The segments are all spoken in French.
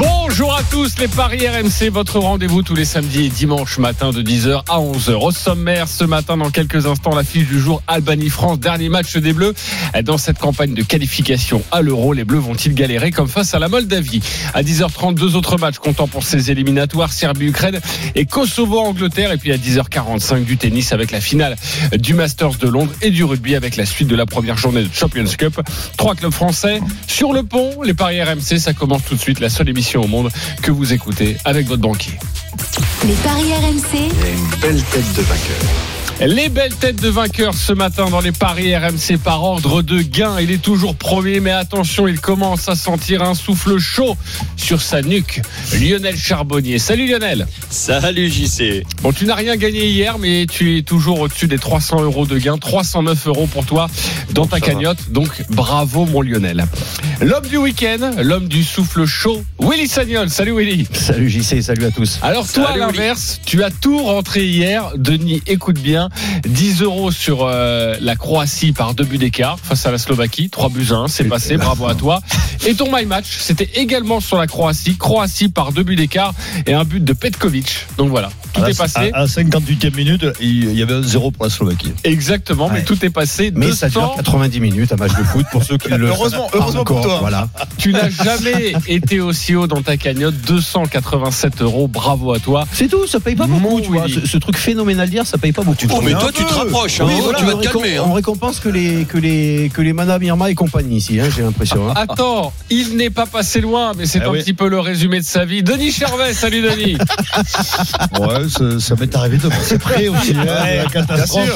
Bonjour à tous, les Paris RMC, votre rendez-vous tous les samedis et dimanches matin de 10h à 11h. Au sommaire, ce matin, dans quelques instants, la fiche du jour Albanie-France, dernier match des Bleus. Dans cette campagne de qualification à l'Euro, les Bleus vont-ils galérer comme face à la Moldavie? À 10h30, deux autres matchs comptant pour ces éliminatoires, Serbie-Ukraine et Kosovo-Angleterre. Et puis à 10h45, du tennis avec la finale du Masters de Londres et du rugby avec la suite de la première journée de Champions Cup. Trois clubs français sur le pont, les Paris RMC, ça commence tout de suite, la seule émission au monde que vous écoutez avec votre banquier. Les paris RMC, Les belles têtes de vainqueurs ce matin dans les paris RMC par ordre de gain. Il est toujours premier, mais attention, il commence à sentir un souffle chaud sur sa nuque. Lionel Charbonnier. Salut Lionel. Salut JC. Bon, tu n'as rien gagné hier, mais tu es toujours au-dessus des 300 euros de gain. 309 euros pour toi dans ta cagnotte. Donc, bravo mon Lionel. L'homme du week-end, l'homme du souffle chaud, Willy Sagnol. Salut Willy. Salut JC, salut à tous. Alors toi, à l'inverse, tu as tout rentré hier. Denis, écoute bien. 10 euros sur euh, la Croatie par deux buts d'écart face à la Slovaquie. 3 buts à 1, c'est passé. Bravo à toi. Et ton my match, c'était également sur la Croatie. Croatie par deux buts d'écart et un but de Petkovic. Donc voilà, tout À est passé. À, à 58e minute, il y avait un zéro pour la Slovaquie. Exactement, mais tout est passé. Mais ça dure 200. 90 minutes, un match de foot pour ceux qui le Heureusement- heureusement pour toi. Voilà. Tu n'as jamais été aussi haut dans ta cagnotte. 287 euros. Bravo à toi. C'est tout, ça paye pas beaucoup, Mon tu vois. Ce, ce truc phénoménal d'hier, ça paye pas beaucoup. Oh, mais toi, tu te rapproches, hein. Oui, voilà, tu vas on te calmer. hein. On récompense que les que les que les Madame Irma et compagnie ici, hein, j'ai l'impression. hein. Attends, il n'est pas passé loin, mais c'est Ah un oui. petit peu le résumé de sa vie. Denis Charvet, salut Denis. Ouais, ça, ça m'est arrivé de passer près aussi. hein, catastrophe.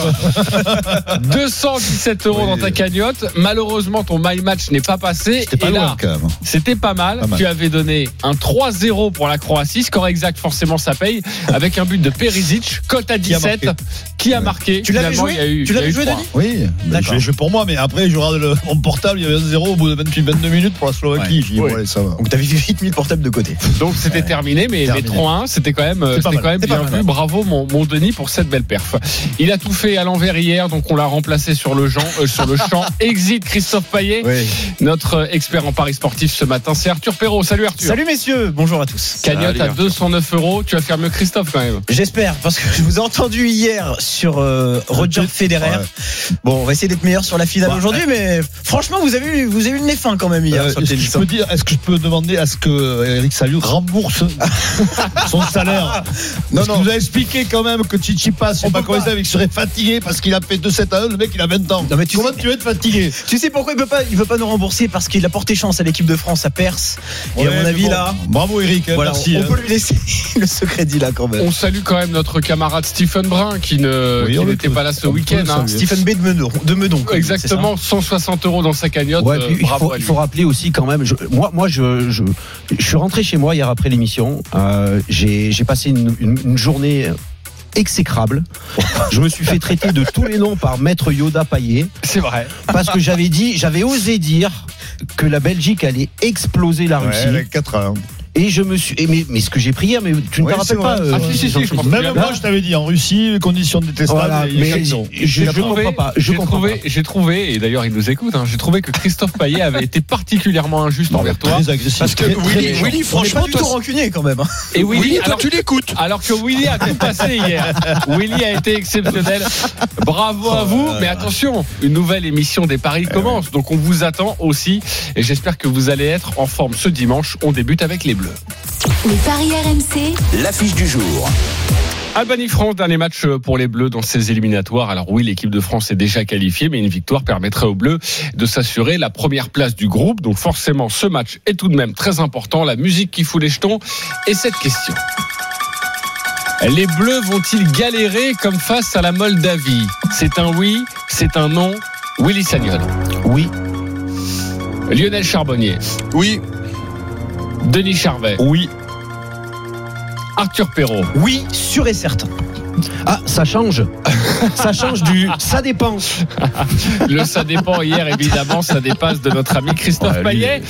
217 euros Oui. dans ta cagnotte. Malheureusement, ton my match n'est pas passé. C'était pas Et loin là, quand même. c'était pas mal. Pas mal. Tu avais donné un 3-0 pour la Croatie. Score exact, forcément, ça paye. Avec un but de Perisic, cote à Qui a 17, marqué. Qui a marqué. Tu l'avais joué il y a eu, Tu l'avais joué. Denis Oui, ben, je l'ai joué pour moi, mais après, je regarde le, mon portable, il y avait un zéro au bout de 28-22 minutes pour la Slovaquie. Ouais. Dit, ça va. Donc t'avais vite mis le portable de côté. Donc c'était terminé, mais, mais Terminé. 3-1, c'était quand même, c'était quand bien mal, vu. Bravo mon, mon Denis pour cette belle perf. Il a tout fait à l'envers hier, donc on l'a remplacé sur le, champ, euh, sur le champ. Exit Christophe Payet, Oui. notre expert en paris sportif ce matin. C'est Arthur Perrault. Salut Arthur. Salut messieurs, bonjour à tous. Cagnotte à Arthur. 209 euros. Tu vas faire mieux Christophe quand même. J'espère, parce que je vous ai entendu hier sur euh, Roger. Federer. Bon, on va essayer d'être meilleur sur la finale Ouais. aujourd'hui, mais franchement, vous avez eu, vous avez eu le nez fin quand même hier Euh, sur le est-ce, que je peux dire, est-ce que je peux demander à ce que Eric Salou rembourse son salaire? Non, Parce non. vous avez expliqué quand même que Chichipas, On pas comment il serait fatigué parce qu'il a fait 2-7 à 1, le mec il a 20 ans. Non, mais tu comment sais- tu veux être fatigué? Tu sais pourquoi il veut pas, il veut pas nous rembourser? Parce qu'il a porté chance à l'équipe de France à Perse. Et à mon avis bon, là, Bravo Eric, hein, voilà, merci. on, hein. peut lui laisser le secret dit là quand même. On salue quand même notre camarade Stephen Brun qui ne Oui, le n'était pas là ce week-end. hein. Stephen B de Meudon, de Exactement, 160 euros dans sa cagnotte. Ouais, Euh, il, faut, il rappeler aussi quand même. je- moi, moi, je, je, je suis rentré chez moi hier après l'émission. Euh, j'ai passé une, une- une journée exécrable. Je me suis fait traiter de tous les noms par Maître Yoda Payet C'est vrai. parce que j'avais dit, j'avais osé dire que la Belgique allait exploser la Ouais, Russie. avec 4 ans. Et je me suis. et mais, mais ce que j'ai pris hier, mais tu ne Oui, te c'est rappelles pas vrai. euh, Ah, si, si, si, je. Même Là- moi je t'avais dit, en Russie, conditions détestables, Voilà, il y a mais 4 je, ans. je, J'ai trouvé- comprends pas. Je J'ai comprends trouvé, j'ai trouvé, et d'ailleurs il nous écoute, hein, j'ai trouvé que Christophe Payet avait été particulièrement injuste envers toi. Très agressif. Parce que Willy. Willy, franchement, du tout toi, rancunier quand même. hein. Et Willy, Willy, toi, alors, tu l'écoutes. alors que Willy a tout passé hier. Willy a été exceptionnel. Bravo à vous. Mais attention, une nouvelle émission des paris commence. Donc on vous attend aussi. Et j'espère que vous allez être en forme ce dimanche. On débute avec les Bleus. Les paris RMC, L'affiche du jour. Albanie-France, dernier match pour les Bleus dans ces éliminatoires. Alors oui, l'équipe de France est déjà qualifiée, mais une victoire permettrait aux Bleus de s'assurer la première place du groupe. Donc forcément, ce match est tout de même très important. La musique qui fout les jetons et cette question. Les Bleus vont-ils galérer comme face à la Moldavie C'est un oui, c'est un non. Willy Sagnol. Oui, Lionel Charbonnier. Oui, Denis Charvet. Oui, Arthur Perrault. Oui, sûr et certain. Ah, ça change. ça change du. Ça dépend. Le ça dépend hier, évidemment, ça dépasse de notre ami Christophe Ouais, lui, Payet.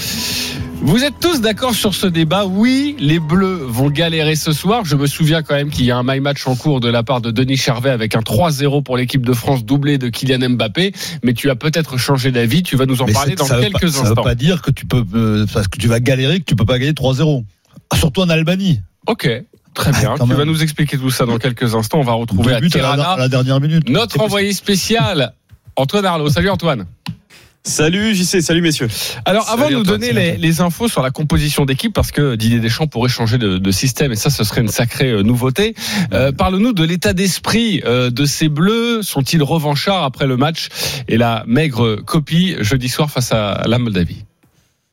Vous êtes tous d'accord sur ce débat? Oui, les Bleus vont galérer ce soir. Je me souviens quand même qu'il y a un my match en cours de la part de Denis Charvet avec un 3-0 pour l'équipe de France doublé de Kylian Mbappé. Mais tu as peut-être changé d'avis. Tu vas nous en Mais parler dans quelques pas, Ça veut instants. pas dire que tu peux, euh, parce que tu vas galérer, que tu peux pas gagner 3-0. Ah, Surtout en Albanie. Ok, très bien. Ah, quand tu vas nous expliquer tout ça dans quelques instants. On va retrouver à à la, Tirana à la dernière minute. notre envoyé spécial. Antoine Arnaud. Salut Antoine. Salut JC, salut messieurs. Alors, avant Salut de nous donner les infos sur la composition d'équipe, parce que Didier Deschamps pourrait changer de, de système, et ça, ce serait une sacrée euh, nouveauté. Euh, Parle-nous de l'état d'esprit euh, de ces Bleus. Sont-ils revanchards après le match et la maigre copie jeudi soir face à la Moldavie?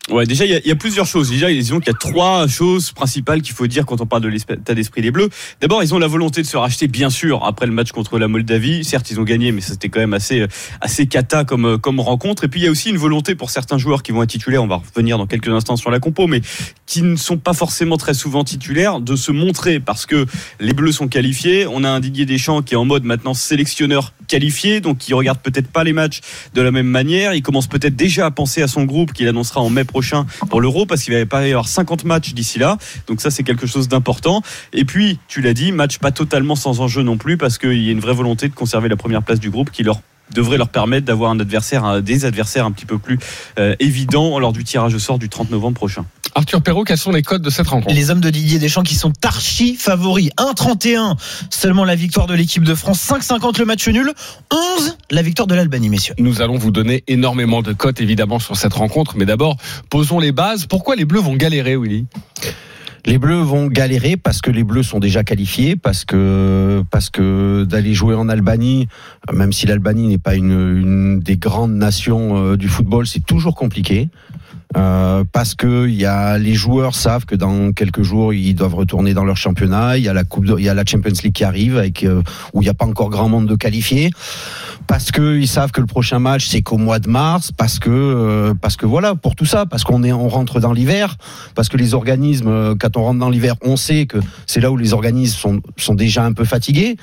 Ouais, déjà, il y, a- il plusieurs choses. Déjà, disons qu'il y a trois choses principales qu'il faut dire quand on parle de l'état d'esprit des Bleus. D'abord, ils ont la volonté de se racheter, bien sûr, après le match contre la Moldavie. Certes, ils ont gagné, mais c'était quand même assez, assez cata comme, comme rencontre. Et puis, il y a aussi une volonté pour certains joueurs qui vont être titulaires. On va revenir dans quelques instants sur la compo, mais qui ne sont pas forcément très souvent titulaires, de se montrer parce que les Bleus sont qualifiés. On a un Didier Deschamps qui est en mode maintenant sélectionneur qualifié, donc qui regarde peut-être pas les matchs de la même manière. Il commence peut-être déjà à penser à son groupe qu'il annoncera en mai prochain pour l'Euro parce qu'il va pas y avoir 50 matchs d'ici là. Donc ça c'est quelque chose d'important. Et puis tu l'as dit, match pas totalement sans enjeu non plus parce qu'il y a une vraie volonté de conserver la première place du groupe qui leur devrait leur permettre d'avoir un adversaire, un- des adversaires un petit peu plus euh, évidents lors du tirage au sort du 30 novembre prochain. Arthur Perrault, quels sont les codes de cette rencontre? Les hommes de Didier Deschamps qui sont archi favoris. 1,31 seulement la victoire de l'équipe de France. 5,50 le match nul. 11 la victoire de l'Albanie, messieurs. Nous allons vous donner énormément de cotes, évidemment, sur cette rencontre. Mais d'abord, posons les bases. Pourquoi les Bleus vont galérer, Willy? Les Bleus vont galérer parce que les Bleus sont déjà qualifiés, parce que parce que d'aller jouer en Albanie, même si l'Albanie n'est pas une, des grandes nations euh, du football, c'est toujours compliqué. Euh, parce que y a les joueurs savent que dans quelques jours ils doivent retourner dans leur championnat. Il y a la coupe, il y a la Champions League qui arrive avec euh, où il n'y a pas encore grand monde de qualifiés. Parce que ils savent que le prochain match c'est qu'au mois de mars. Parce que euh, parce que voilà pour tout ça. Parce qu'on est on rentre dans l'hiver. Parce que les organismes euh, quand on rentre dans l'hiver on sait que c'est là où les organismes sont sont déjà un peu fatigués.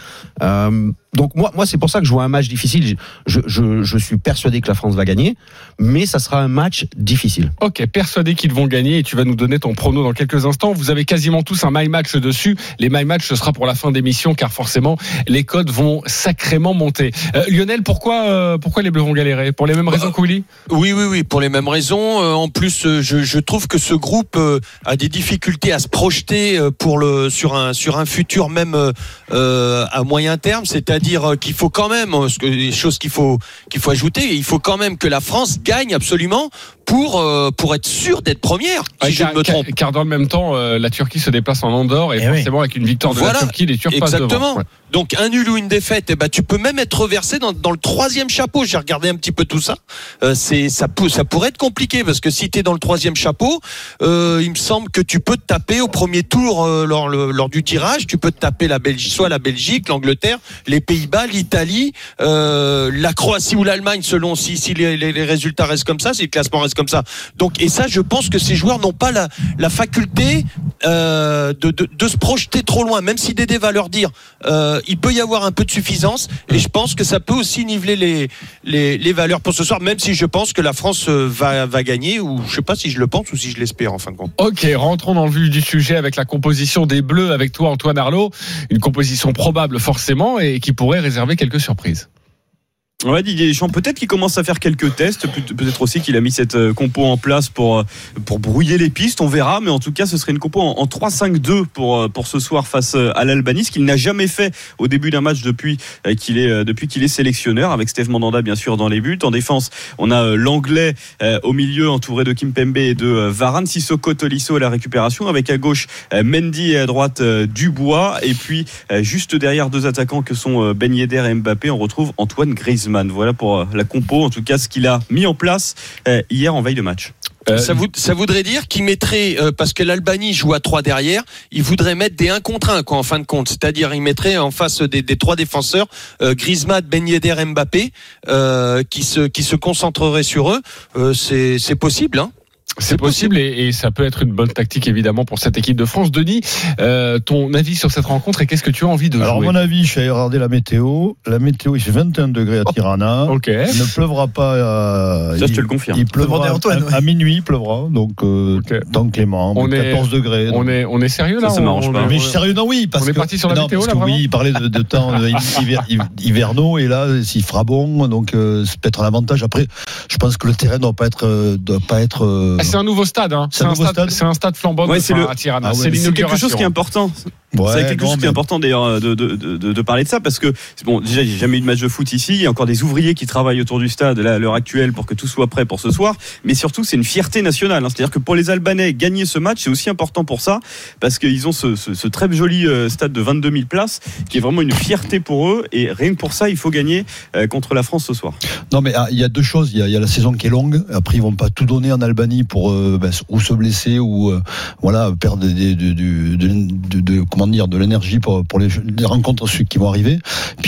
Euh, donc moi moi c'est pour ça que je vois un match difficile. Je, je je suis persuadé que la France va gagner, mais ça sera un match difficile. Ok, persuadé qu'ils vont gagner et tu vas nous donner ton prono dans quelques instants. Vous avez quasiment tous un my match dessus. Les my match, ce sera pour la fin d'émission car forcément les codes vont sacrément monter. Euh, Lionel, pourquoi euh, pourquoi les Bleus vont galérer? Pour les mêmes raisons que Willy? Oui, oui, oui, pour les mêmes raisons. Euh, en plus, euh, je, je trouve que ce groupe euh, a des difficultés à se projeter euh, pour le sur un sur un futur même euh, euh, à moyen terme. C'est-à-dire euh, qu'il faut quand même, euh, choses qu'il faut qu'il faut ajouter, il faut quand même que la France gagne absolument pour euh, pour être sûr d'être première. Si je car, me trompe. car- car dans le même temps, euh, la Turquie se déplace en Andorre et Eh oui. forcément avec une victoire de Voilà. la Turquie, les Turcs passent Exactement. devant. Ouais. Donc un nul ou une défaite, eh ben tu peux même être reversé dans, dans le troisième chapeau. J'ai regardé un petit peu tout ça. Euh, c'est ça peut ça pourrait être compliqué parce que si tu es dans le troisième chapeau, euh, il me semble que tu peux te taper au premier tour euh, lors, le- lors du tirage, tu peux te taper la Belgique, soit la Belgique, l'Angleterre, les Pays-Bas, l'Italie, euh, la Croatie ou l'Allemagne selon si si les, les- les résultats restent comme ça, si le classement reste comme ça. Donc et ça, je pense que ces joueurs n'ont pas la, faculté euh, de, se projeter trop loin, même si Dédé va leur dire, euh, il peut y avoir un peu de suffisance, et je pense que ça peut aussi niveler les, valeurs pour ce soir, même si je pense que la France euh, va, gagner, ou je sais pas si je le pense ou si je l'espère en fin de compte. Ok, rentrons dans le vif du sujet avec la composition des Bleus avec toi Antoine Arlot. Une composition probable forcément et qui pourrait réserver quelques surprises. Ouais, Didier Deschamps, peut-être qu'il commence à faire quelques tests, peut- peut-être aussi qu'il a mis cette euh, compo en place pour, euh, pour brouiller les pistes, on verra, mais en tout cas, ce serait une compo en, en 3-5-2 pour, euh, pour ce soir face à l'Albanie, ce qu'il n'a jamais fait au début d'un match depuis qu'il est, depuis qu'il est sélectionneur, avec Steve Mandanda bien sûr dans les buts. En défense, on a l'anglais au milieu entouré de Kim Pembe et de Varane, Sissoko Tolisso à la récupération, avec à gauche Mendy et à droite Dubois, et puis juste derrière deux attaquants que sont Ben Yedder et Mbappé, on retrouve Antoine Griezmann. Voilà pour euh, la compo, en tout cas ce qu'il a mis en place euh, hier en veille de match. Euh, ça, voud- ça voudrait dire qu'il mettrait, euh, parce que l'Albanie joue à 3 derrière, il voudrait mettre des 1 contre 1 quoi, en fin de compte. C'est-à-dire il mettrait en face des, des trois défenseurs, euh, Griezmann, Ben Yedder, Mbappé, euh, qui, se, qui se concentreraient sur eux. Euh, c'est c'est possible, hein C'est possible et, et ça peut être une bonne tactique évidemment pour cette équipe de France. Denis, euh, ton avis sur cette rencontre et qu'est-ce que tu as envie de Alors, à jouer mon avis, je suis allé regarder la météo. La météo, il fait 21 degrés à Tirana. Ok. Il ne pleuvra pas. euh, Ça, je il- te le confirme. Il pleuvra à Antoine, à, à minuit, il pleuvra. Donc, euh, Ok. temps clément. On On est- 14 degrés. On est, on est sérieux là Ça, ça m'arrange pas. on- Mais sérieux, non, oui. Parce On est que, parti sur la non, météo, parce là, que oui, il parlait de, de temps hiver- hivernaux, et là, s'il fera bon, donc euh, c'est peut-être un avantage. Après, je pense que le terrain ne doit pas être. doit pas être euh, Ah, c'est un nouveau stade, hein. C'est un stade, stade c'est un stade flambant Ouais, le- à Tirana. Ah ouais, c'est quelque chose qui est important. ouais, c'est quelque non, chose qui est important d'ailleurs de, de, de, de- de parler de ça parce que bon déjà j'ai jamais eu de match de foot ici il y a encore des ouvriers qui travaillent autour du stade là, à l'heure actuelle pour que tout soit prêt pour ce soir mais surtout c'est une fierté nationale hein. c'est-à-dire que pour les Albanais gagner ce match c'est aussi important pour ça parce qu'ils ont ce, ce, ce très joli euh, stade de 22 000 places qui est vraiment une fierté pour eux et rien que pour ça il faut gagner euh, contre la France ce soir Non, mais ah, il y a deux choses. Il y y a la saison qui est longue. Après, ils vont pas tout donner en Albanie pour euh, ben, ou se blesser ou euh, voilà perdre de, de- l'énergie pour, les, rencontres qui vont arriver.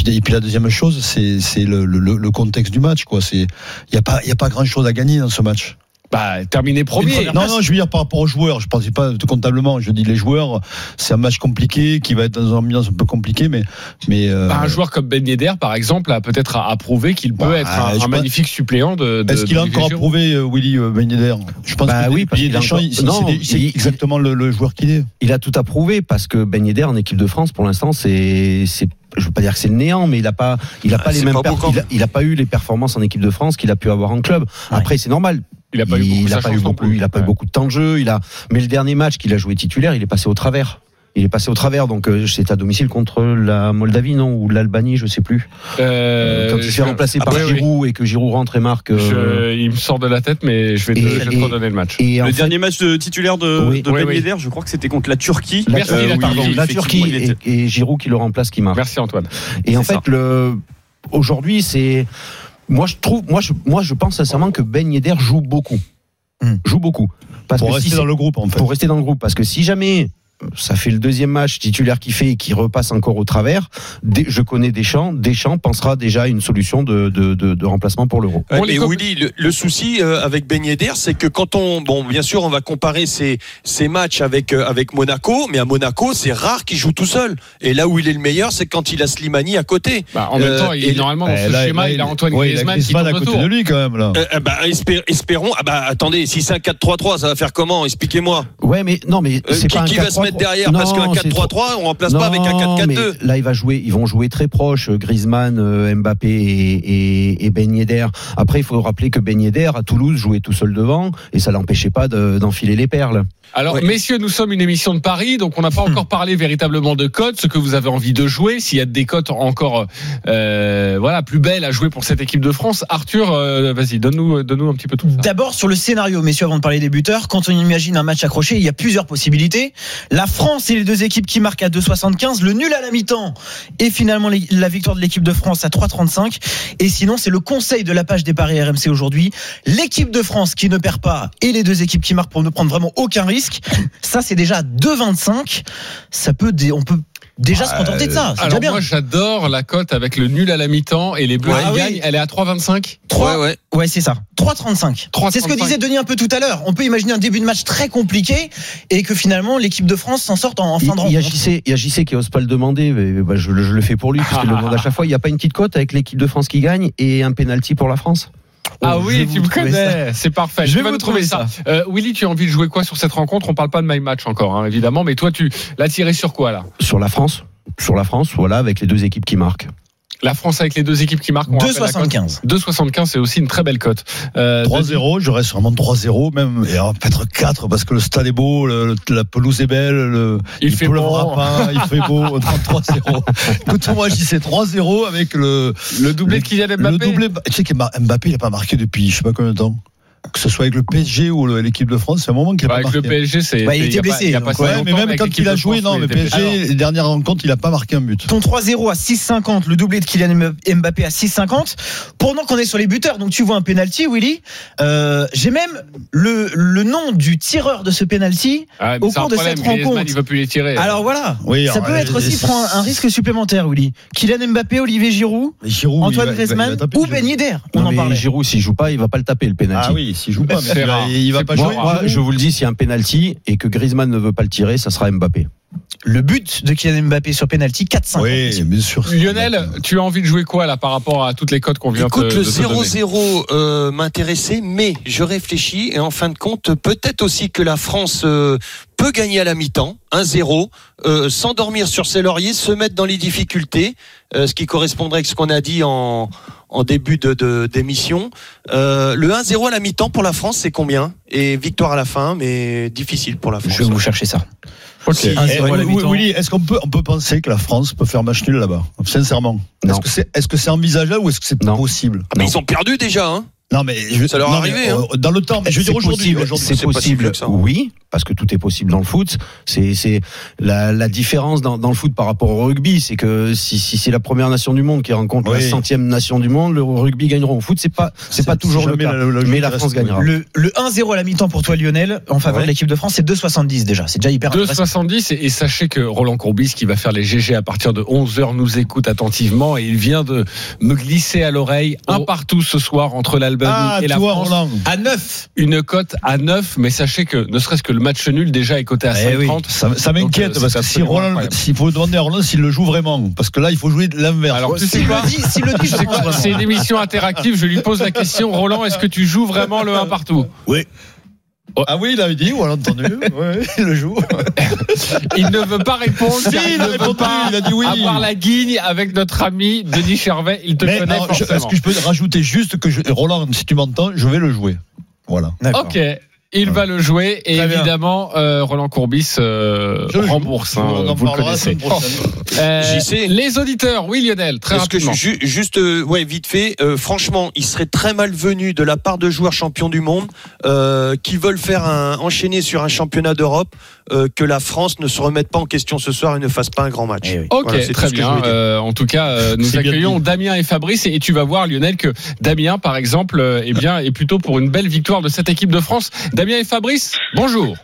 Et puis la deuxième chose, c'est le, le, contexte du match. Quoi. C'est il y a pas il y a pas grand chose à gagner dans ce match. Bah, terminé premier. Non, non, je veux dire par rapport aux joueurs. Je pensais pas comptablement. Je dis les joueurs. C'est un match compliqué qui va être dans une ambiance un peu compliquée, mais mais euh, Bah, un joueur comme Ben Yedder, par exemple, a peut-être à, à prouver qu'il peut Bah, être un, pense- magnifique suppléant de. de Est-ce qu'il a encore approuvé euh, Willy euh, Ben Yedder? Je pense Bah que oui, parce qu'il a c'est- non, c'est c'est il- exactement le, le joueur qu'il est. Il a tout approuvé parce que Ben Yedder en équipe de France, pour l'instant, c'est, c'est, je veux pas dire que c'est le néant, mais il a pas, il a Ah, pas les mêmes, pas per- beau quand il, a, il a pas eu les performances en équipe de France qu'il a pu avoir en club. Après, c'est normal. Il a pas eu beaucoup, il a pas eu beaucoup, plus. il a pas eu Ouais. beaucoup de temps de jeu. Il a, mais le dernier match qu'il a joué titulaire, il est passé au travers. Il est passé au travers, donc euh, c'est à domicile contre la Moldavie, non, ou l'Albanie, je sais plus. Euh, Quand il se fait je- remplacer Ah, par oui, oui. Giroud et que Giroud rentre et marque. euh, Je- il me sort de la tête, mais je vais te, Et- je vais te et- redonner le match. et le fait, dernier match de titulaire de, Oui. de Oui, Ben. Yedder je crois que c'était contre la Turquie la, Merci, Euh, la pardon, la Turquie était- et, et Giroud qui le remplace, qui marque. Merci Antoine. Et en fait, le aujourd'hui, c'est moi je trouve, moi je, moi je pense sincèrement que Ben Yedder joue beaucoup, Hmm. joue beaucoup, parce Pour que rester si dans le groupe, en fait. pour rester dans le groupe, parce que si jamais ça fait le deuxième match titulaire qu'il fait et qui repasse encore au travers. Des- je connais Deschamps. Deschamps pensera déjà à une solution de, de, de, de remplacement pour l'Euro. Ouais, mais cop- Willy, le, le souci euh, avec Ben Yedder, c'est que quand on, bon, bien sûr, on va comparer ces, ces matchs avec euh, avec Monaco, mais à Monaco, c'est rare qu'il joue tout seul. Et là où il est le meilleur, c'est quand il a Slimani à côté. Bah, en même Euh, temps, il, et- normalement dans Eh, ce là, schéma, là, il a Antoine ouais, il a Griezmann, Griezmann qui à côté de lui, quand même, là. Euh, euh, bah, espé- espérons. Ah bah attendez, si c'est un 4-3-3, ça va faire comment? Expliquez-moi. Ouais, mais non, mais Euh, qui un qui va se 4-3-3. Mettre derrière Parce qu'un Non, c'est 4-3-3, on remplace Non, pas avec un mais 4-4-2. Là, il va jouer, ils vont jouer très proches, euh, Griezmann, euh, Mbappé et, et, et Ben Yedder. Après, il faut rappeler que Ben Yedder à Toulouse jouait tout seul devant et ça l'empêchait pas de- d'enfiler les perles. Alors, messieurs, nous sommes une émission de Paris, donc on n'a pas encore parlé véritablement de cotes, ce que vous avez envie de jouer, s'il y a des cotes encore, euh, voilà, plus belles à jouer pour cette équipe de France. Arthur, euh, vas-y, donne-nous, donne-nous un petit peu tout ça. D'abord sur le scénario, messieurs, avant de parler des buteurs, quand on imagine un match accroché, il y a plusieurs possibilités. La France et les deux équipes qui marquent à 2,75, le nul à la mi-temps et finalement la victoire de l'équipe de France à 3,35. Et sinon, c'est le conseil de la page des paris RMC aujourd'hui. L'équipe de France qui ne perd pas et les deux équipes qui marquent pour ne prendre vraiment aucun risque. Ça, c'est déjà 2,25. Ça peut, dé- on peut déjà se contenter de ça. C'est déjà Alors bien. moi, j'adore la cote avec le nul à la mi-temps et les Bleus Ah oui. gagnent. Elle est à 3,25. Trois- Ouais, ouais. Ouais, c'est ça. 3,35. 3,35. C'est ce que disait Denis un peu tout à l'heure. On peut imaginer un début de match très compliqué et que finalement l'équipe de France s'en sorte en, fin de rencontre. Il y a JC qui ose pas le demander, mais bah, je, le- je le fais pour lui puisqu'il le demande à chaque fois. Il n'y a pas une petite cote avec l'équipe de France qui gagne et un penalty pour la France. Ah Oh, oui, tu me connais, c'est parfait. Je tu vais trouver trouver ça. Euh, Willy, tu as envie de jouer quoi sur cette rencontre? On parle pas de my match encore, hein, évidemment, mais toi, tu l'as tiré sur quoi là? Sur la France, sur la France, voilà, avec les deux équipes qui marquent. La France avec les deux équipes qui marquent. on rappelle la cote. 2,75. 2,75, c'est aussi une très belle cote. Euh, 3-0, je reste vraiment 3-0 même, et alors, peut-être 4 parce que le stade est beau, le- la pelouse est belle, le, Il fait pleuvra bon. pas, il fait beau, 3-0. Écoute, moi, dis c'est 3-0 avec le, le doublé de Kylian Mbappé. le doublé. Tu sais que Mbappé, il a pas marqué depuis je sais pas combien de temps. Que ce soit avec le PSG ou le- l'équipe de France, c'est un moment qu'il a Bah, pas avec le marqué. PSG, c'est. Bah, il était a pas- blessé, il a pas si Ouais, mais même avec quand il a joué, France, non, il était PSG, blessé. les dernières rencontres, il a pas marqué un but. Ton 3-0 à 6,50, le doublé de Kylian Mbappé à 6,50. Pendant qu'on est sur les buteurs, donc tu vois un penalty, Willy. Euh, J'ai même le, le nom du tireur de ce penalty. Ah, au cours de problème, cette Griezmann, rencontre. Il veut plus les tirer. Alors voilà, Oui, ça alors, peut être aussi pour un, risque supplémentaire, Willy. Kylian Mbappé, Olivier Giroud, il Antoine il il Griezmann ou. Ben Yedder. On en parlait. Giroud, s'il joue pas, il va pas le taper le penalty. Oui, s'il joue pas, il, il va pas jouer. Moi, je vous le dis, s'il y a un penalty et que Griezmann ne veut pas le tirer, ça sera Mbappé. Le but de Kylian Mbappé sur penalty 4-5. Oui, bien sûr. Lionel, tu as envie de jouer quoi là par rapport à toutes les cotes qu'on vient Écoute, te, le de te donner 0-0 euh, m'intéressait, mais je réfléchis et en fin de compte, peut-être aussi que la France euh, peut gagner à la mi-temps, 1-0, euh, s'endormir sur ses lauriers, se mettre dans les difficultés, euh, ce qui correspondrait avec ce qu'on a dit en, en début de d'émission. Euh, le 1-0 à la mi-temps pour la France, c'est combien? Et victoire à la fin, mais difficile pour la France. Je vais vous chercher ça. Ok. Si, Un zéro eh, oui, est-ce qu'on peut, on peut penser que la France peut faire match nul là-bas? Sincèrement. Non. Est-ce que c'est est -ce c'est envisageable ou est-ce que c'est Non. possible? Mais ils ont perdu déjà, hein Non, mais je, Ça leur non, est arrivé, mais, hein. euh, Dans le temps, mais je veux dire aujourd'hui. possible, aujourd'hui. C'est possible, ça. oui, parce que tout est possible dans le foot. C'est c'est la, la différence dans, dans le foot par rapport au rugby, c'est que si, si c'est la première nation du monde qui rencontre la Oui. centième nation du monde, le rugby gagneront. Au foot, c'est pas c'est pas toujours le cas. la- la- la- mais la France gagnera. Le, le 1-0 à la mi-temps pour toi Lionel en faveur Ouais. de l'équipe de France c'est 2,70 déjà. C'est déjà hyper intéressant. 2,70 et, et sachez que Roland Courbis qui va faire les GG à partir de 11h nous écoute attentivement et il vient de me glisser à l'oreille un Oh. partout ce soir entre Ah, et la toi, France. Roland. À 9 Une cote à 9 mais sachez que ne serait-ce que le match nul déjà est coté à Eh oui, 5,30. ça, ça Donc, m'inquiète euh, parce que si Roland, s'il faut demander à Roland s'il le joue vraiment, parce que là il faut jouer de l'inverse. Alors tu sais S'il quoi le dit, s'il le dit, je C'est quoi une émission interactive. Je lui pose la question. Roland, est-ce que tu joues vraiment le 1 partout? Ah oui, il avait dit, on l'a entendu. ouais, il le joue. Il ne veut pas répondre. Si, il ne a répondu, pas il a dit oui. Avoir la guigne avec notre ami Denis Chervet. Il te Mais connaît est-ce que je peux rajouter juste que je- Roland, si tu m'entends, je vais le jouer. Voilà. D'accord. Ok. Il va le jouer et évidemment euh, Roland Courbis euh, rembourse. hein, On en vous parlera. Euh, J'y sais. les auditeurs, oui Lionel, très que rapidement. ju- juste, euh, ouais, vite fait, euh, franchement, il serait très malvenu de la part de joueurs champions du monde euh, qui veulent faire un enchaîner sur un championnat d'Europe euh, que la France ne se remette pas en question ce soir et ne fasse pas un grand match. Eh oui. Ok, Voilà, très bien. Euh, en tout cas, euh, nous accueillons. Damien et Fabrice et, et tu vas voir Lionel que Damien, par exemple, euh, eh bien, est plutôt pour une belle victoire de cette équipe de France. Damien et Fabrice, bonjour.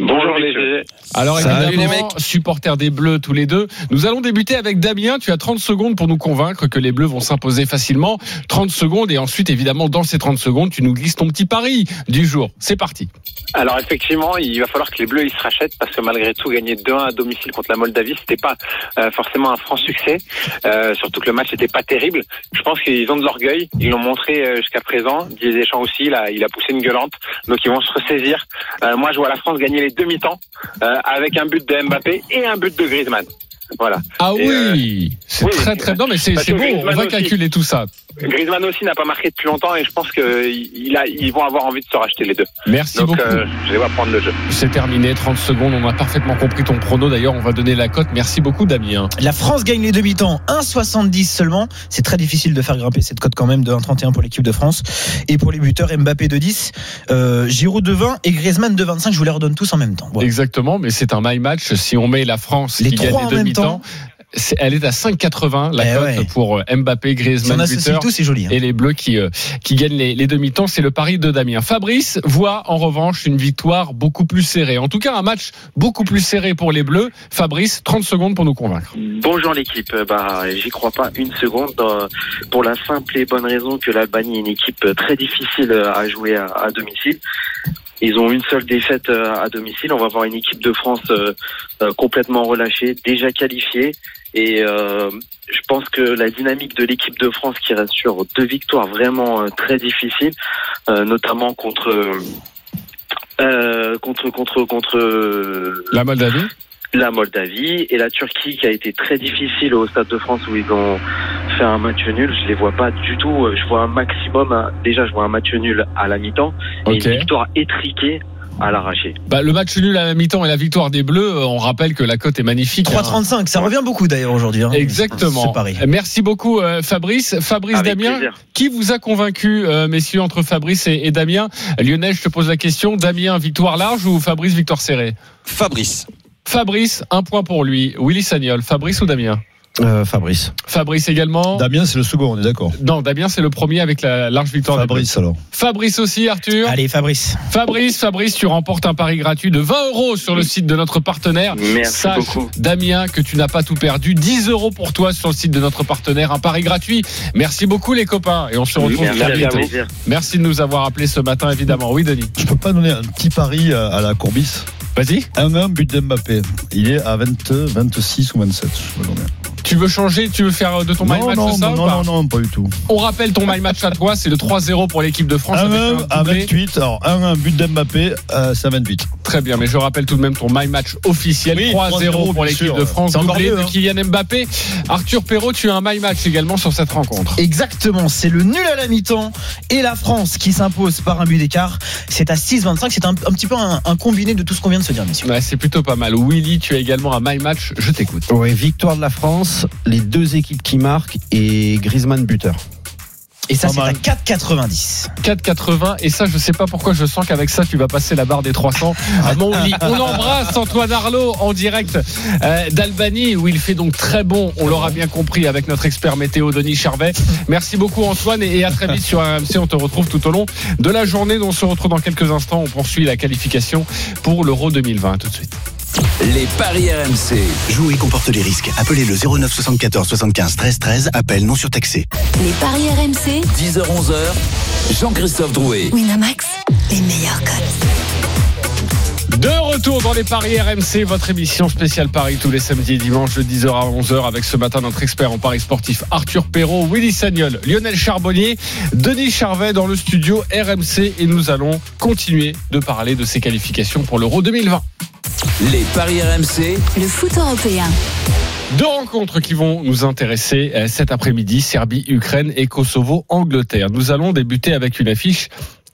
Bonjour les. Alors Salut évidemment, les mecs. supporters des Bleus tous les deux. Nous allons débuter avec Damien. Tu as 30 secondes pour nous convaincre que les Bleus vont s'imposer facilement. 30 secondes et ensuite, évidemment, dans ces 30 secondes, tu nous glisses ton petit pari du jour. C'est parti. Alors effectivement, il va falloir que les Bleus ils se rachètent parce que malgré tout gagner 2-1 à domicile contre la Moldavie, c'était pas euh, forcément un franc succès. Euh, surtout que le match n'était pas terrible. Je pense qu'ils ont de l'orgueil. Ils l'ont montré euh, jusqu'à présent. Didier Deschamps aussi, il a, il a poussé une gueulante. Donc ils vont se ressaisir. Euh, moi, je vois la France gagner les demi-temps euh, avec un but de Mbappé et un but de Griezmann. Voilà. Ah Et, oui, c'est oui, très très bien, mais c'est c'est bon. On va calculer tout ça. Griezmann aussi n'a pas marqué depuis longtemps et je pense qu'ils a, ils vont avoir envie de se racheter les deux. Merci Donc beaucoup. euh, je vois prendre le jeu. C'est terminé, 30 secondes. On a parfaitement compris ton prono. D'ailleurs, on va donner la cote. Merci beaucoup, Damien. La France gagne les demi-temps 1,70 seulement. C'est très difficile de faire grimper cette cote quand même de 1,31 pour l'équipe de France. Et pour les buteurs, Mbappé de 10, euh, Giroud de 20 et Griezmann de 25. Je vous les redonne tous en même temps. Voilà. Exactement, mais c'est un my match. Si on met la France Les qui gagne trois les demi-temps, elle est à 5,80 la Eh cote ouais. pour euh, Mbappé, Griezmann, buteur. tout, c'est joli. hein. Et les Bleus qui, euh, qui gagnent les, les demi-temps, c'est le pari de Damien. Fabrice voit en revanche une victoire beaucoup plus serrée. En tout cas, un match beaucoup plus serré pour les Bleus. Fabrice, 30 secondes pour nous convaincre. Bonjour l'équipe, Euh, bah j'y crois pas une seconde pour la simple et bonne raison que l'Albanie est une équipe très difficile à jouer à, à domicile. Ils ont une seule défaite euh, à domicile. On va voir une équipe de France euh, euh, complètement relâchée, déjà qualifiée. Et je pense que la dynamique de l'équipe de France qui reste sur deux victoires vraiment très difficiles, notamment contre euh, contre contre contre La Moldavie la Moldavie et la Turquie qui a été très difficile au Stade de France où ils ont fait un match nul. Je les vois pas du tout. Je vois un maximum. un- Déjà, je vois un match nul à la mi-temps et une victoire étriquée à l'arraché. Bah, le match nul à la mi-temps et la victoire des Bleus, euh, on rappelle que la cote est magnifique. hein. 3,35. Ça revient beaucoup d'ailleurs aujourd'hui. hein, Exactement. Ce pari. Merci beaucoup euh, Fabrice. Fabrice Avec Damien, plaisir. qui vous a convaincu, euh, messieurs, entre Fabrice et, et Damien? Lionel, je te pose la question. Damien, victoire large ou Fabrice, victoire serrée? Fabrice. Fabrice, un point pour lui. Willy Sagnol, Fabrice ou Damien Euh, Fabrice. Fabrice également. Damien, c'est le second, on est d'accord. non, Damien, c'est le premier avec la large victoire. Fabrice, alors. Fabrice aussi, Arthur. Allez, Fabrice. Fabrice, Fabrice, tu remportes un pari gratuit de 20 euros sur le site de notre partenaire. Merci Sache, beaucoup. Damien, que tu n'as pas tout perdu. 10 euros pour toi sur le site de notre partenaire. Un pari gratuit. Merci beaucoup, les copains. Et on se retrouve Merci très vous. Merci de nous avoir appelés ce matin, évidemment. Oui, Denis. Je peux pas donner un petit pari à, à la Courbis? Vas-y. 1-1 but d'Mbappé. Il est à 20, 26 ou 27. je me souviens. Tu veux changer Tu veux faire de ton my Non, match non, ça non, non, non, pas du tout. On rappelle ton my match à toi. C'est le 3-0 pour l'équipe de France. avec 1-1 un à doublé. 28. Alors 1-1 but d'Mbappé, euh, c'est à 28. Très bien, mais je rappelle tout de même ton my match officiel. Oui, 3-0 pour l'équipe de France. Doublé mieux, de hein. Kylian Mbappé. Arthur Perrault, tu as un my match également sur cette rencontre. Exactement, c'est le nul à la mi-temps et la France qui s'impose par un but d'écart. C'est à 6-25, c'est un, un petit peu un, un combiné de tout ce qu'on vient de se dire, messieurs. Ouais, c'est plutôt pas mal. Willy, tu as également un my match. Je t'écoute. Ouais, victoire de la France, les deux équipes qui marquent et Griezmann buteur. Et ça, c'est à mal. 4,90. 4,80 et ça je sais pas pourquoi je sens qu'avec ça tu vas passer la barre des 300 à Montpellier. On embrasse Antoine Arlot en direct euh, d'Albanie où il fait donc très bon, on l'aura bien compris avec notre expert météo Denis Charvet. Merci beaucoup Antoine et à très vite sur RMC, on te retrouve tout au long de la journée dont on se retrouve dans quelques instants, on poursuit la qualification pour l'Euro 2020 tout de suite. Les paris RMC. Jouer comporte les risques. Appelez le 09 74 75 13 13. Appel non surtaxé. Les paris RMC, 10h-11h. Jean-Christophe Drouet. Winamax, les meilleurs cotes. De retour dans les paris RMC, votre émission spéciale Paris tous les samedis et dimanches de 10h à 11h avec ce matin notre expert en paris sportif Arthur Perrault, Willy Sagnol, Lionel Charbonnier, Denis Charvet dans le studio RMC et nous allons continuer de parler de ces qualifications pour l'Euro 2020. Les paris RMC. Le foot européen. Deux rencontres qui vont nous intéresser euh, cet après-midi, Serbie-Ukraine et Kosovo-Angleterre. Nous allons débuter avec une affiche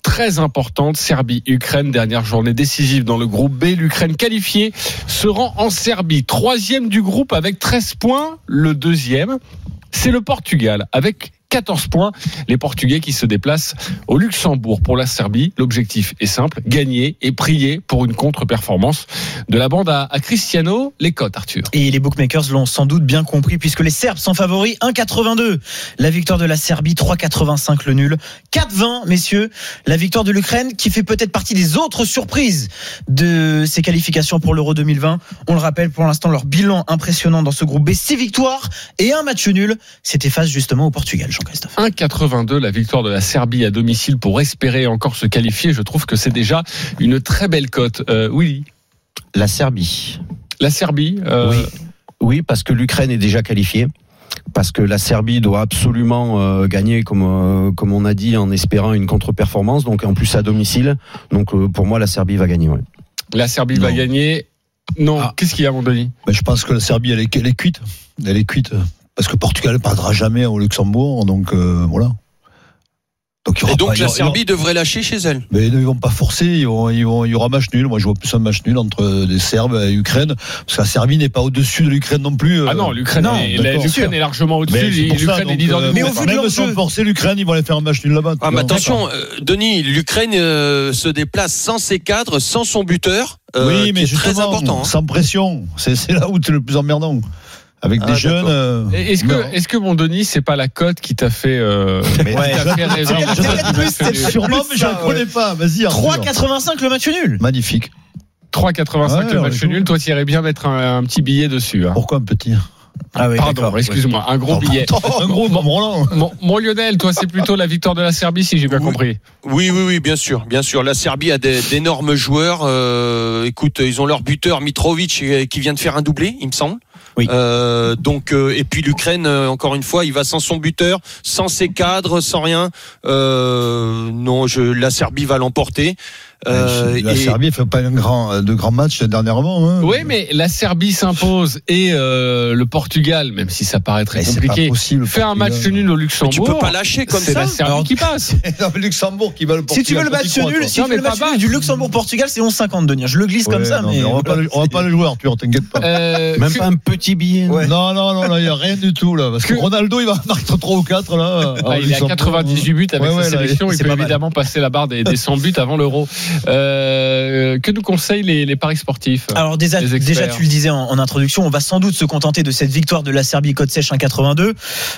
très importante, Serbie-Ukraine, dernière journée décisive dans le groupe B. L'Ukraine qualifiée se rend en Serbie, troisième du groupe avec 13 points. Le deuxième, c'est le Portugal avec 14 points. Les Portugais qui se déplacent au Luxembourg pour la Serbie. L'objectif est simple, gagner et prier pour une contre-performance de la bande à, Cristiano. Les cotes, Arthur. Et les bookmakers l'ont sans doute bien compris puisque les Serbes sont favoris 1,82. La victoire de la Serbie 3,85 le nul. 4,20 messieurs. La victoire de l'Ukraine qui fait peut-être partie des autres surprises de ces qualifications pour l'Euro 2020. On le rappelle pour l'instant leur bilan impressionnant dans ce groupe B. 6 victoires et un match nul. C'était face justement au Portugal, Jean-Christophe. 1,82 la victoire de la Serbie à domicile pour espérer encore se qualifier. Je trouve que c'est déjà une très belle cote. Euh, oui, La Serbie. la Serbie. euh, Oui. Oui, parce que l'Ukraine est déjà qualifiée. Parce que la Serbie doit absolument euh, gagner, comme, euh, comme on a dit, en espérant une contre-performance. Donc en plus à domicile. Donc euh, pour moi, la Serbie va gagner. ouais. La Serbie va gagner. Non, Ah. qu'est-ce qu'il y a, mon Denis? Ben, je pense que la Serbie, elle est, elle est cuite. Elle est cuite. Parce que Portugal ne perdra jamais au Luxembourg. Donc euh, voilà. Donc, il y aura Et donc pas- la aura- Serbie devrait lâcher chez elle. Mais ils vont pas forcer, ils vont, ils vont, il y aura match nul. Moi, je vois plus un match nul entre les Serbes et l'Ukraine, parce que la Serbie n'est pas au-dessus de l'Ukraine non plus. Ah non, l'Ukraine non, est, est largement au-dessus. c'est L'Ukraine est donc, leader euh, du Mais au groupe. vu de même sans jeu. forcer l'Ukraine, ils vont aller faire un match nul là-bas. Ah, mais attention, euh, Denis, l'Ukraine euh, se déplace sans ses cadres, sans son buteur, euh, oui, mais est très justement, important. hein. sans pression. C'est c'est là où c'est le plus emmerdant. Avec Ah, des jeunes. euh, Est-ce que, est-ce que mon Denis, c'est pas la cote qui t'a fait, euh, Mais- qui t'a fait raison Je- je- C'est Sûrement, mais je ne connais pas. Vas-y, Arthur. 3,85 le match nul. Magnifique. 3,85 Ouais, le match nul. Toi, tu irais bien mettre un, un petit billet dessus. hein. Pourquoi un petit Ah oui, Pardon, d'accord. excuse-moi, un gros billet. Un gros. Mon, mon Lionel, toi, c'est plutôt la victoire de la Serbie, si j'ai bien Oui. compris. Oui, oui, oui, bien sûr, bien sûr. La Serbie a d'énormes joueurs. Euh, écoute, ils ont leur buteur Mitrovic euh, qui vient de faire un doublé, il me semble. Euh, donc, euh, et puis l'Ukraine, euh, encore une fois, il va sans son buteur, sans ses cadres, sans rien. Non, je, la Serbie va l'emporter. Euh, la et- Serbie ne fait pas un grand, de grands matchs dernièrement. Hein. Oui, mais la Serbie s'impose et euh, le Portugal, même si ça paraît très Mais c'est compliqué, possible, fait un match Portugal. nul au mais Luxembourg. tu peux pas lâcher comme c'est ça. la Serbie Alors, qui passe. Non, mais Luxembourg qui va le Si tu veux le Portugal, match nul, si Non, tu veux mais le match nul du Luxembourg-Portugal, c'est 11,50 Denis. Je le glisse comme ça, non, mais. on va pas le, on va pas le jouer, Arthur, t'inquiète pas. Euh, Même pas un petit billet. Ouais. Non, non, non, il n'y a rien du tout là. Parce que, Que- Ronaldo, il va marquer 3 ou 4 là. Ah, il est à 98 buts avec Ouais, sa sélection. il c'est peut évidemment passer la barre des 100 buts avant l'Euro. Euh, Euh, que nous conseillent les, les paris sportifs Alors déjà, déjà tu le disais en, en introduction, on va sans doute se contenter de cette victoire de la Serbie côte sèche 1,82.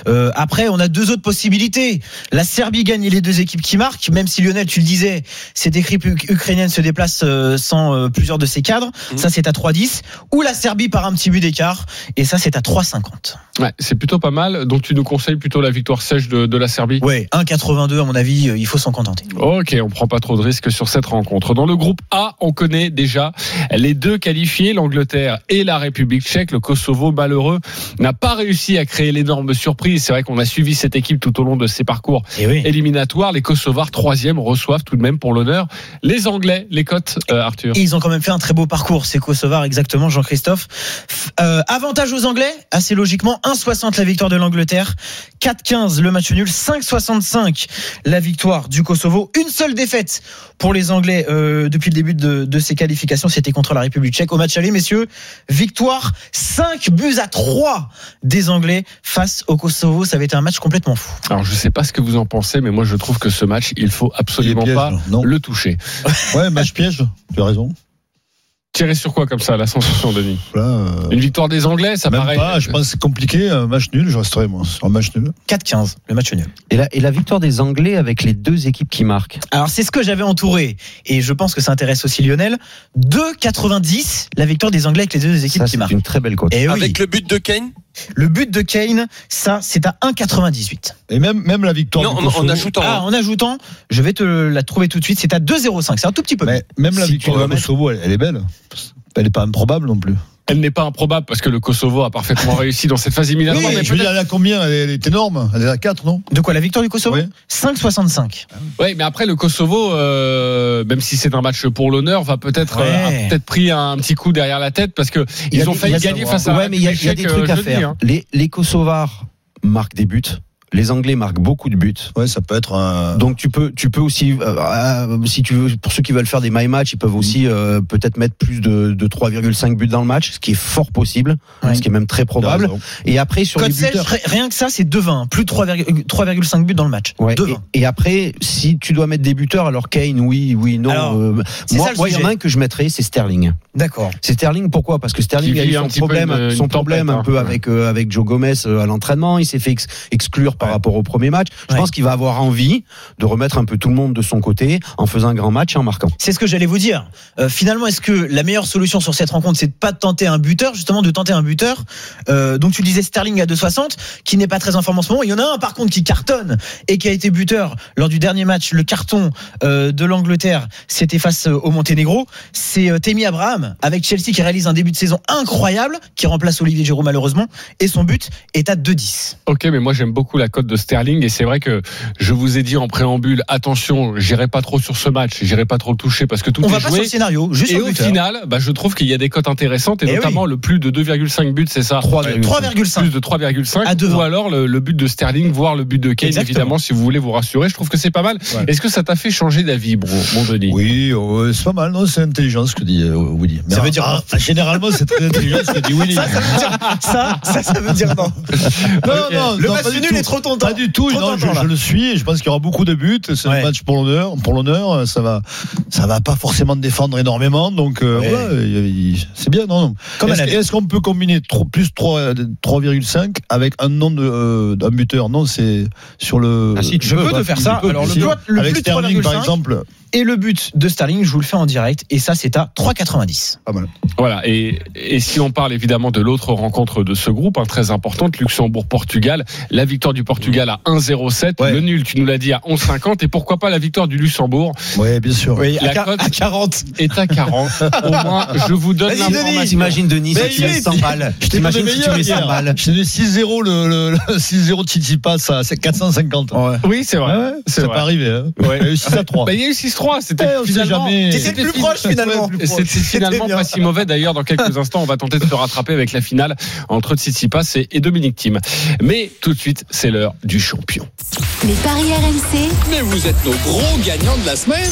Euh, après, on a deux autres possibilités. La Serbie gagne et les deux équipes qui marquent, même si Lionel, tu le disais, cette équipe uk- ukrainienne se déplace euh, sans euh, plusieurs de ses cadres. Mhm. Ça, c'est à 3,10. Ou la Serbie par un petit but d'écart. Et ça, c'est à 3,50. Ouais, c'est plutôt pas mal. Donc tu nous conseilles plutôt la victoire sèche de, de la Serbie? Ouais, 1,82 à mon avis, euh, il faut s'en contenter. Ok, on prend pas trop de risques sur cette rencontre. Dans le groupe A, on connaît déjà les deux qualifiés, l'Angleterre et la République tchèque. Le Kosovo, malheureux, n'a pas réussi à créer l'énorme surprise. C'est vrai qu'on a suivi cette équipe tout au long de ses parcours Et oui. éliminatoires. Les Kosovars, troisième, reçoivent tout de même pour l'honneur les Anglais. Les cotes, euh, Arthur ils ont quand même fait un très beau parcours, ces Kosovars, exactement, Jean-Christophe. Euh, avantage aux Anglais, assez logiquement, 1,60 la victoire de l'Angleterre, 4,15 le match nul, 5,65 la victoire du Kosovo. Une seule défaite pour les Anglais euh, depuis le début de, de ces qualifications, c'était contre la République tchèque. Au match aller, messieurs, victoire 5 buts à 3 des Anglais face au Kosovo. Ça avait été un match complètement fou. Alors je sais pas ce que vous en pensez, mais moi je trouve que ce match, il faut absolument piège, pas non? le toucher. Ouais, match piège, tu as raison. Tirer sur quoi comme ça, la sensation, Denis Là, euh, Une victoire des Anglais, ça même paraît. pas, je pense que c'est compliqué. Un match nul, je resterai moi sur un match nul. 4-15, le match nul. Et la, et la victoire des Anglais avec les deux équipes qui marquent. Alors c'est ce que j'avais entouré et je pense que ça intéresse aussi Lionel. 2,90 la victoire des Anglais avec les deux équipes Ça, qui c'est marquent. une très belle cote. Et oui, Avec le but de Kane le but de Kane, ça c'est à 1,98. Et même, même la victoire Non, du en, Kosovo. en ajoutant. Ah, en ajoutant, je vais te la trouver tout de suite, c'est à 2,05. C'est un tout petit peu. Mais même la Si victoire du Kosovo, elle, elle est belle. Elle n'est pas improbable non plus. Elle n'est pas improbable parce que le Kosovo a parfaitement réussi dans cette phase éliminatoire. Oui, mais je veux dire, elle a combien elle est, elle est énorme. Elle est à 4, non De quoi la victoire du Kosovo Oui. 5,65. Oui, mais après le Kosovo, euh, même si c'est un match pour l'honneur, va peut-être Ouais. euh, a peut-être pris un petit coup derrière la tête parce que Il ils ont des- failli gagner face à. Ouais, mais il y a, y des trucs à euh, jeudi, faire. hein. Les, les Kosovars marquent des buts. Les Anglais marquent beaucoup de buts. Ouais, ça peut être un. Donc tu peux, tu peux aussi, euh, euh, si tu veux, pour ceux qui veulent faire des my match, ils peuvent aussi euh, peut-être mettre plus de, de 3,5 buts dans le match, ce qui est fort possible, Ouais. ce qui est même très probable. Et après sur Code les buteurs. ri- rien que ça, c'est 2,20. Plus de 3,5 3,5 buts dans le match. Ouais, 2,20. et, et après, si tu dois mettre des buteurs, alors Kane, oui, oui, non. Alors, euh, moi, ça le moi, il y en a un que je mettrais, c'est Sterling. D'accord. C'est Sterling, pourquoi? Parce que Sterling a eu son peu problème, une- son problème un peu hein. avec euh, avec Joe Gomez euh, à l'entraînement. Il s'est fait ex- exclure par rapport au premier match. Je Ouais. pense qu'il va avoir envie de remettre un peu tout le monde de son côté en faisant un grand match et en marquant. C'est ce que j'allais vous dire. Euh, finalement, est-ce que la meilleure solution sur cette rencontre, c'est de pas de tenter un buteur, justement de tenter un buteur euh, Donc tu disais Sterling à 2,60, qui n'est pas très en forme en ce moment. Il y en a un par contre qui cartonne et qui a été buteur lors du dernier match. Le carton euh, de l'Angleterre, c'était face au Monténégro. C'est euh, Temi Abraham avec Chelsea qui réalise un début de saison incroyable, qui remplace Olivier Giroud malheureusement, et son but est à 2,10. Ok, mais moi j'aime beaucoup la cote de Sterling et c'est vrai que je vous ai dit en préambule, attention, j'irai pas trop sur ce match, j'irai pas trop le toucher parce que tout On est va pas sur joué. le scénario, juste Et sur le au buteur. final, bah, je trouve qu'il y a des cotes intéressantes et Eh notamment le plus de 2,5 buts, c'est ça 3,5. 3,5. Plus de 3,5 À 2,20. ou alors le, le but de Sterling, voire le but de Kane, Exactement. évidemment, si vous voulez vous rassurer. Je trouve que c'est pas mal. Ouais. Est-ce que ça t'a fait changer d'avis, bro, mon Denis? Oui, euh, c'est pas mal, non C'est intelligent ce que dit euh, Willy. Mais Ça veut dire ah, Généralement, c'est très intelligent ce que dit Willy. Ça, ça, ça veut dire non. Non, non, Le non, match nul est trop tentant. Pas du tout. Non, je, tentant, là. je le suis. et Je pense qu'il y aura beaucoup de buts. C'est Ouais. un match pour l'honneur. Pour l'honneur, ça va, ça va pas forcément défendre énormément. Donc euh, Ouais. voilà, c'est bien. Non, non. Comme Est-ce qu'on peut combiner trop- plus 3, euh, 3,5 avec un nom euh, d'un buteur? Non, c'est sur le. Ah, si, tu Je peux, peux bah, te faire ça. Alors le, si. plus- le avec plus Sterling, par 3,5 exemple. Et le but de Sterling, je vous le fais en direct et ça c'est à 3,90. Pas mal. Voilà, et, et si on parle évidemment de l'autre rencontre de ce groupe, hein, très importante, Luxembourg-Portugal, la victoire du Portugal à 1,07, Ouais. le nul, tu nous l'as dit, à 11,50, et pourquoi pas la victoire du Luxembourg? Oui, bien sûr. Oui, La à, cote- à 40. est à 40. Au moins, je vous donne l'information. T'imagines Denis Mais si tu mets oui, 100 balles. Je T'imagines si tu mets 100 hier. balles. Je t'ai donné 6-0 le, le, le 6-0 de Titi passe à 450. Ouais. Oui, c'est vrai. Ouais, c'est peut arriver. Hein. Ouais. Il y a eu 6 à 3. Bah, il y a eu 6-3, c'était Eh, finalement. le plus proche finalement. C'était finalement pas si mauvais d'ailleurs. Dans quelques instants, on va tenter de se rattraper avec la finale entre Tsitsipas et et Dominique Thiem. Mais tout de suite, c'est l'heure du champion. Les paris RMC, Mais vous êtes nos gros gagnants de la semaine.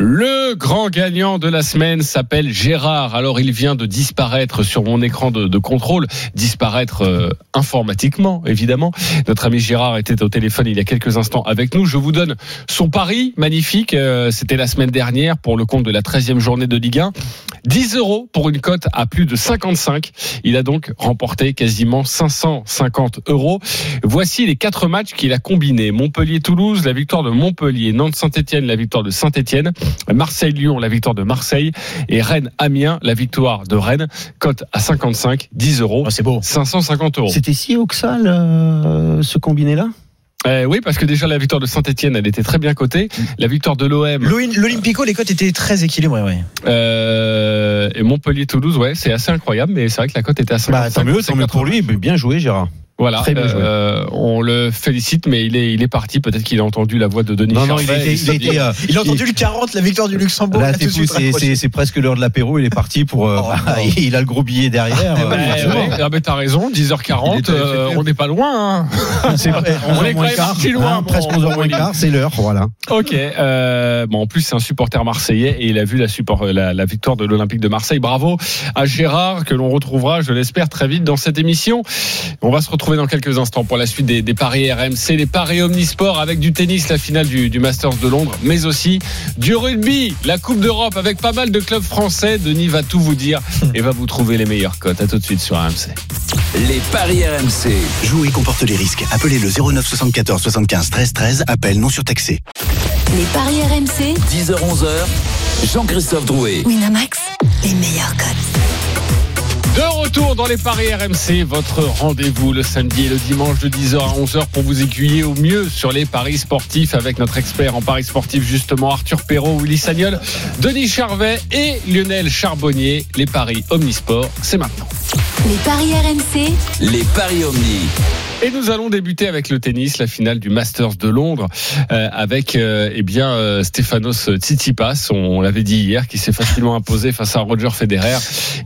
Le grand gagnant de la semaine s'appelle Gérard. Alors il vient de disparaître sur mon écran de, contrôle, disparaître euh, informatiquement évidemment. Notre ami Gérard était au téléphone il y a quelques instants avec nous. Je vous donne son pari magnifique. Euh, C'était la semaine dernière pour le compte de la 13e journée de Ligue 1. 10 euros pour une cote à plus de 55. Il a donc remporté quasiment 550 euros. Voici les quatre matchs qu'il a combinés. Montpellier-Toulouse, la victoire de Montpellier. Nantes-Saint-Etienne, la victoire de Saint-Etienne. Marseille-Lyon, la victoire de Marseille. Et Rennes-Amiens, la victoire de Rennes. Cote à 55, 10 euros. c'est beau. 550 euros. C'était si haut que ça, le- ce combiné-là? Euh, oui, parce que déjà la victoire de Saint-Etienne, elle était très bien cotée. La victoire de l'OM L'Olympico, les cotes étaient très équilibrées. Ouais. euh, et Montpellier-Toulouse, ouais, c'est assez incroyable, mais c'est vrai que la cote était à 55. Bah, tant mieux, tant mieux pour lui. Bien joué, Gérard. Voilà, Très bien joué. euh, on le félicite, mais il est, il est parti. Peut-être qu'il a entendu la voix de Denis Non, non, il il euh, Il a entendu le 40, la victoire du Luxembourg. Là, c'est- presque l'heure de l'apéro. Il est parti pour. euh, Oh, bah, il a le gros billet derrière. euh, Ouais, forcément. ouais, ah, mais t'as raison, 10h40, Il était- euh, on n'est pas loin. hein. C'est vrai, On 11h est quand moins même parti loin, hein, presque mon 11h moins quart, c'est l'heure, voilà. Ok. Euh, bon, en plus, c'est un supporter marseillais et il a vu la, support, la, la victoire de l'Olympique de Marseille. Bravo à Gérard, que l'on retrouvera, je l'espère, très vite dans cette émission. On va se retrouver dans quelques instants pour la suite des, des paris RMC, les paris Omnisport avec du tennis, la finale du, du Masters de Londres, mais aussi du rugby, la Coupe d'Europe avec pas mal de clubs français. Denis va tout vous dire et va vous trouver les meilleures cotes. À tout de suite sur RMC. Les paris RMC. Jouer comporte les risques. Appelez le 09 74 75 13 13. Appel non surtaxé. Les paris RMC, 10h-11h, Jean-Christophe Drouet. Winamax, les meilleurs cotes. De retour dans les paris RMC, votre rendez-vous le samedi et le dimanche de 10h à 11h pour vous aiguiller au mieux sur les paris sportifs avec notre expert en paris sportifs justement Arthur Perrault, Willy Sagnol, Denis Charvet et Lionel Charbonnier. Les paris Omnisport, c'est maintenant. Les paris RMC, Les paris Omni. Et nous allons débuter avec le tennis, la finale du Masters de Londres, euh, avec euh, eh bien euh, Stefanos Tsitsipas, on, l'avait dit hier, qui s'est facilement imposé face à Roger Federer,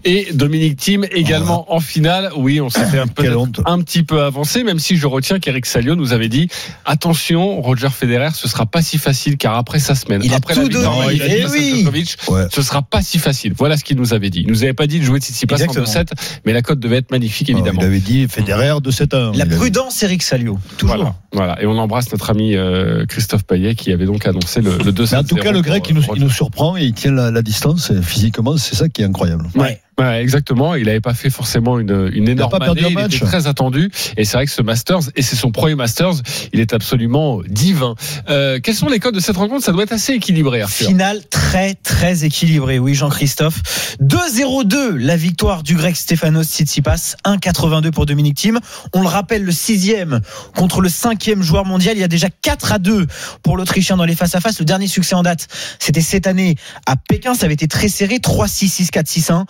et Dominique Thiem également en finale. Oui, on s'était un, peu, un petit peu avancé, même si je retiens qu'Eric Salio nous avait dit attention, Roger Federer, ce sera pas si facile, car après sa semaine, Il a après tout la victoire il a dit Eh à oui. Djokovic, Ouais. ce sera pas si facile. Voilà ce qu'il nous avait dit. Il nous avait pas dit de jouer Tsitsipas en Exactement. 2-7, mais la cote devait être magnifique évidemment. Il avait dit Federer de 7 1. La prudence, Eric Salio. Toujours. Voilà, voilà. Et on embrasse notre ami euh, Christophe Payet qui avait donc annoncé le, le 2 Mais en tout cas, le grec, il nous, il nous surprend et il tient la, la distance. Et physiquement, c'est ça qui est incroyable. Ouais. Ouais, exactement. Il n'avait pas fait forcément une, une énorme pas perdu année. un Il match. était très attendu. Et c'est vrai que ce Masters, et c'est son premier Masters, il est absolument divin. Euh, quels sont les codes de cette rencontre? Ça doit être assez équilibré, Arthur. Finale très très équilibrée, oui Jean-Christophe. 2-0-2 la victoire du grec Stefanos Tsitsipas, 1-82 pour Dominique Thiem. On le rappelle, le sixième contre le cinquième joueur mondial. Il y a déjà 4 à 2 pour l'Autrichien dans les face-à-face. Le dernier succès en date, c'était cette année à Pékin. Ça avait été très serré, 3-6, 6-4, 6-1.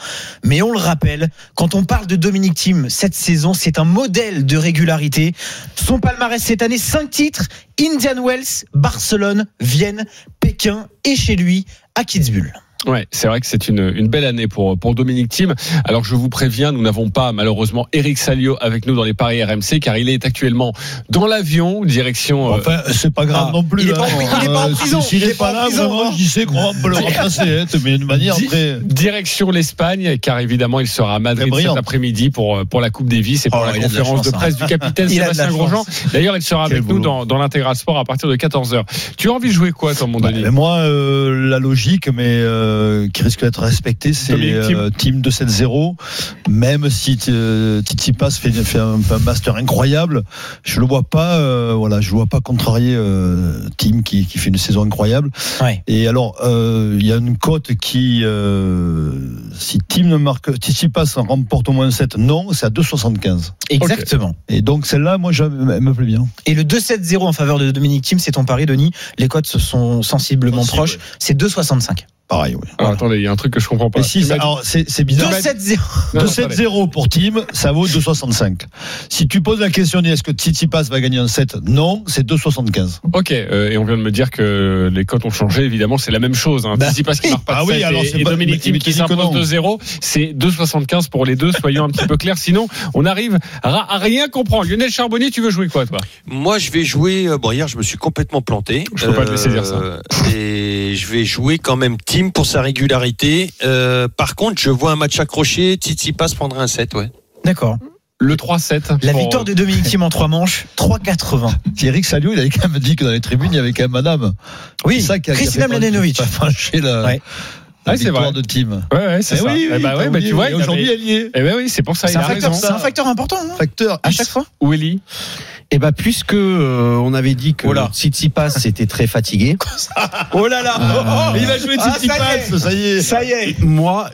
Mais on le rappelle, quand on parle de Dominique Thiem cette saison, c'est un modèle de régularité. Son palmarès cette année, 5 titres, Indian Wells, Barcelone, Vienne, Pékin et chez lui à Kitzbühel. Ouais, c'est vrai que c'est une, une belle année pour, pour Dominique Thiem. Alors je vous préviens, nous n'avons pas malheureusement Eric Salio avec nous dans les paris RMC car il est actuellement dans l'avion direction. euh, Enfin, c'est pas grave ah, non plus. il est pas en- hein. il est pas en Euh, prison, S'il il est est pas là, prison, vraiment, j'y sais qu'on peut le remplacer. hein, Mais de manière Di- très. Direction l'Espagne, car évidemment il sera à Madrid cet après-midi pour, pour la Coupe Davis et pour Oh, la de conférence chance, de hein. presse du capitaine Il a de Sébastien la Grosjean. D'ailleurs, il sera Quel avec nous dans, dans l'intégral sport à partir de 14h. Tu as envie de jouer quoi, toi, mon Bah, moi, euh, la logique, mais euh, qui risque d'être respectée, c'est euh, team de 7-0. Même si euh, Tsitsipas fait, fait un, un master incroyable, je le vois pas. euh, voilà, je le vois pas contrarier euh, Team qui, qui fait une saison incroyable. Ouais. Et alors, euh, il y a une cote qui, euh, si Team ne marque, Tsitsipas en remporte au moins 7, non, c'est à 2,75. Exactement. Et donc celle-là, moi, je, elle me plaît bien. Et le 2-7-0 en faveur de Dominique Thiem, c'est ton pari, Denis? Les cotes sont sensiblement Sensible, proches. C'est 2,65. Pareil, oui. Alors, attendez, il y a un truc que je comprends pas. Si, c'est bizarre. 2-7-0. Non, non, 2-7-0 pour Team, ça vaut 2,65. Si tu poses la question, est-ce que Tsitsipas va gagner un 7 Non, c'est 2,75. Ok, euh, et on vient de me dire que les cotes ont changé. Évidemment, c'est la même chose. Hein. Bah, Tsitsipas qui marque pas de ah oui, set alors et, c'est et pas- Dominique mais- mais qui s'impose non. 2-0. C'est 2,75 pour les deux. Soyons un petit peu clairs. Sinon, on arrive à, à rien comprendre. Lionel Charbonnier, tu veux jouer quoi, toi? Moi, je vais jouer. euh, Bon, hier, je me suis complètement planté. Je peux pas te laisser dire ça. Et je vais jouer quand même Team pour sa régularité. Euh, par contre, je vois un match accroché. Titi passe prendra un 7, ouais. D'accord. Le 3-7. La pour- victoire de Dominique Thiem en trois manches, 3,80. Thierry Salio, il avait quand même dit que dans les tribunes, il y avait quand même madame. Oui, C'est ça qui a- Christina Mladenovic. la, Ouais. la Ouais, victoire vrai. de Team. Ouais, ouais, c'est Eh ça. oui, Eh bah ouais, bah tu vois, aujourd'hui, elle y est. Eh ben oui, c'est pour ça. C'est Il un, un facteur important. hein. Facteur À chaque fois. Willy. Eh ben, puisque euh, on avait dit que Oh. Tsitsipas était très fatigué, Oh là là Ah. Il va jouer Ah, ça y Tsitsipas, est. ça y est. Ça y est moi,